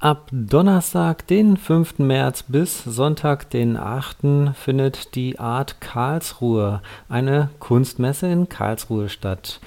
Ab Donnerstag, den 5. März bis Sonntag, den 8. findet die Art Karlsruhe, eine Kunstmesse in Karlsruhe statt.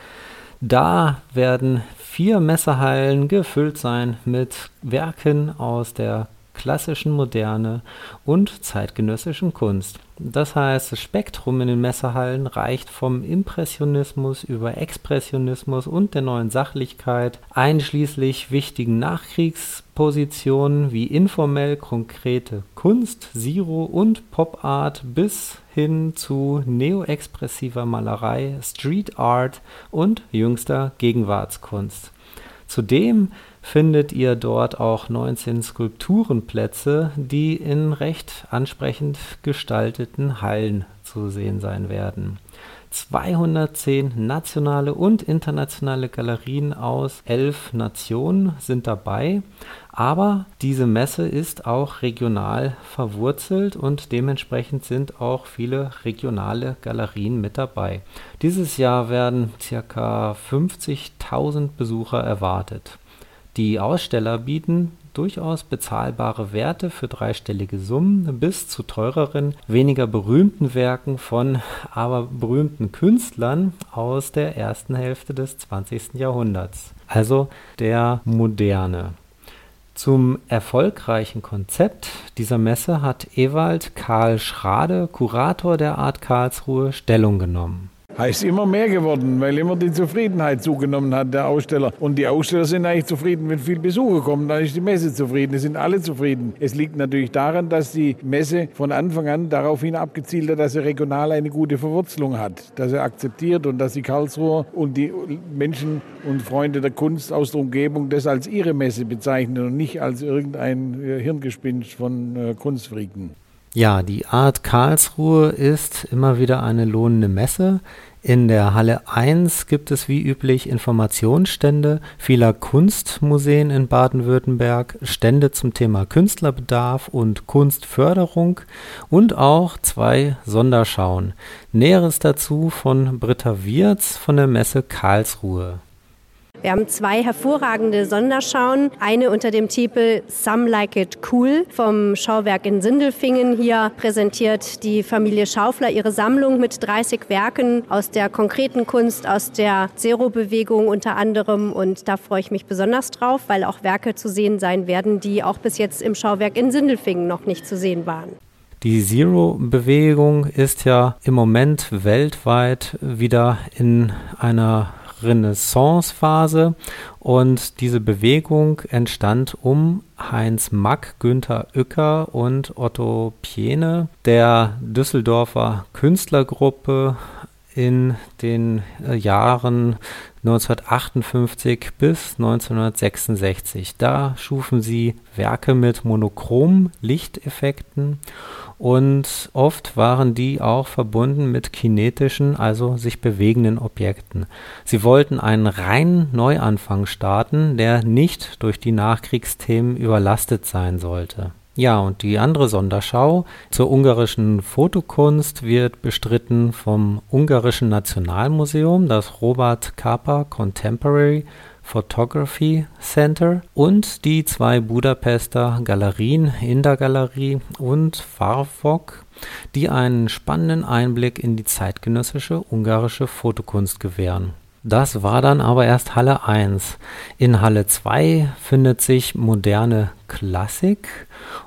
Da werden vier Messehallen gefüllt sein mit Werken aus der klassischen Moderne und zeitgenössischen Kunst. Das heißt, das Spektrum in den Messehallen reicht vom Impressionismus über Expressionismus und der neuen Sachlichkeit, einschließlich wichtigen Nachkriegspositionen wie informell konkrete Kunst, Zero und Pop Art bis hin zu neoexpressiver Malerei, Street Art und jüngster Gegenwartskunst. Zudem findet ihr dort auch 19 Skulpturenplätze, die in recht ansprechend gestalteten Hallen zu sehen sein werden. 210 nationale und internationale Galerien aus elf Nationen sind dabei, aber diese Messe ist auch regional verwurzelt und dementsprechend sind auch viele regionale Galerien mit dabei. Dieses Jahr werden ca. 50.000 Besucher erwartet. Die Aussteller bieten durchaus bezahlbare Werte für dreistellige Summen bis zu teureren, weniger berühmten Werken von aber berühmten Künstlern aus der ersten Hälfte des 20. Jahrhunderts, also der Moderne. Zum erfolgreichen Konzept dieser Messe hat Ewald Karl Schrade, Kurator der Art Karlsruhe, Stellung genommen heißt immer mehr geworden, weil immer die Zufriedenheit zugenommen hat, der Aussteller. Und die Aussteller sind eigentlich zufrieden, wenn viel Besucher kommen, dann ist die Messe zufrieden. Es sind alle zufrieden. Es liegt natürlich daran, dass die Messe von Anfang an daraufhin abgezielt hat, dass sie regional eine gute Verwurzelung hat, dass er akzeptiert und dass die Karlsruher und die Menschen und Freunde der Kunst aus der Umgebung das als ihre Messe bezeichnen und nicht als irgendein äh, Hirngespinst von äh, Kunstfreaken. Ja, die Art Karlsruhe ist immer wieder eine lohnende Messe. In der Halle 1 gibt es wie üblich Informationsstände vieler Kunstmuseen in Baden-Württemberg, Stände zum Thema Künstlerbedarf und Kunstförderung und auch zwei Sonderschauen. Näheres dazu von Britta Wirz von der Messe Karlsruhe. Wir haben zwei hervorragende Sonderschauen. Eine unter dem Titel Some Like It Cool vom Schauwerk in Sindelfingen. Hier präsentiert die Familie Schaufler ihre Sammlung mit 30 Werken aus der konkreten Kunst, aus der Zero-Bewegung unter anderem. Und da freue ich mich besonders drauf, weil auch Werke zu sehen sein werden, die auch bis jetzt im Schauwerk in Sindelfingen noch nicht zu sehen waren. Die Zero-Bewegung ist ja im Moment weltweit wieder in einer Renaissancephase. Und diese Bewegung entstand um Heinz Mack, Günther Uecker und Otto Piene, der Düsseldorfer Künstlergruppe in den äh, Jahren 1958 bis 1966. Da schufen sie Werke mit monochromen Lichteffekten und oft waren die auch verbunden mit kinetischen, also sich bewegenden Objekten. Sie wollten einen reinen Neuanfang starten, der nicht durch die Nachkriegsthemen überlastet sein sollte. Ja, und die andere Sonderschau zur ungarischen Fotokunst wird bestritten vom Ungarischen Nationalmuseum, das Robert Capa Contemporary Photography Center und die zwei Budapester Galerien Inda Galerie und Farvok, die einen spannenden Einblick in die zeitgenössische ungarische Fotokunst gewähren. Das war dann aber erst Halle 1. In Halle 2 findet sich moderne Klassik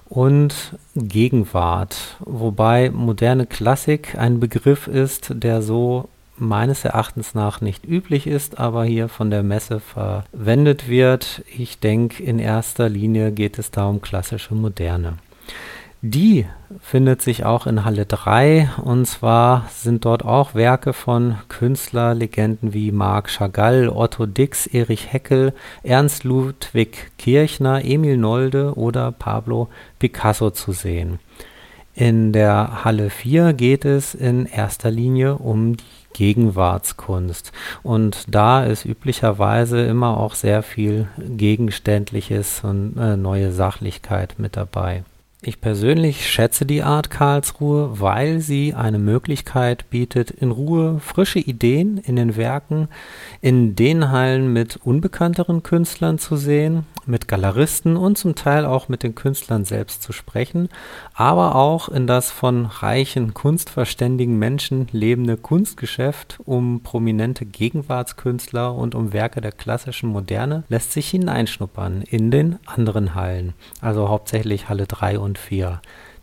und Gegenwart, wobei moderne Klassik ein Begriff ist, der so meines Erachtens nach nicht üblich ist, aber hier von der Messe verwendet wird. Ich denke, in erster Linie geht es da um klassische Moderne. Die findet sich auch in Halle 3 und zwar sind dort auch Werke von Künstlerlegenden wie Marc Chagall, Otto Dix, Erich Heckel, Ernst Ludwig Kirchner, Emil Nolde oder Pablo Picasso zu sehen. In der Halle 4 geht es in erster Linie um die Gegenwartskunst. Und da ist üblicherweise immer auch sehr viel Gegenständliches und äh, neue Sachlichkeit mit dabei. Ich persönlich schätze die Art Karlsruhe, weil sie eine Möglichkeit bietet, in Ruhe frische Ideen in den Werken in den Hallen mit unbekannteren Künstlern zu sehen, mit Galeristen und zum Teil auch mit den Künstlern selbst zu sprechen, aber auch in das von reichen, kunstverständigen Menschen lebende Kunstgeschäft um prominente Gegenwartskünstler und um Werke der klassischen Moderne lässt sich hineinschnuppern in den anderen Hallen, also hauptsächlich Halle 3 und 4.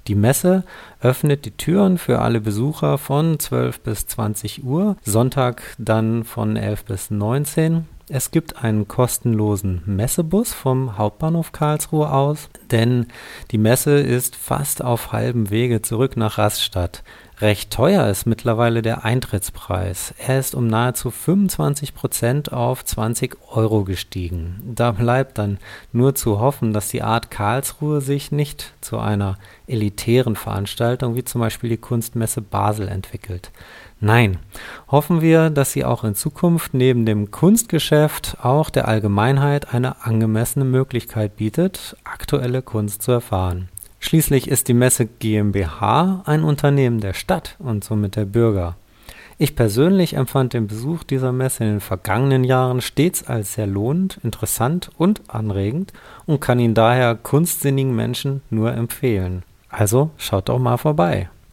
Die Messe öffnet die Türen für alle Besucher von 12 bis 20 Uhr, Sonntag dann von 11 bis 19 es gibt einen kostenlosen Messebus vom Hauptbahnhof Karlsruhe aus, denn die Messe ist fast auf halbem Wege zurück nach Rastatt. Recht teuer ist mittlerweile der Eintrittspreis. Er ist um nahezu 25 Prozent auf 20 Euro gestiegen. Da bleibt dann nur zu hoffen, dass die Art Karlsruhe sich nicht zu einer elitären Veranstaltung wie zum Beispiel die Kunstmesse Basel entwickelt. Nein, hoffen wir, dass sie auch in Zukunft neben dem Kunstgeschäft auch der Allgemeinheit eine angemessene Möglichkeit bietet, aktuelle Kunst zu erfahren. Schließlich ist die Messe GmbH ein Unternehmen der Stadt und somit der Bürger. Ich persönlich empfand den Besuch dieser Messe in den vergangenen Jahren stets als sehr lohnend, interessant und anregend und kann ihn daher kunstsinnigen Menschen nur empfehlen. Also schaut doch mal vorbei.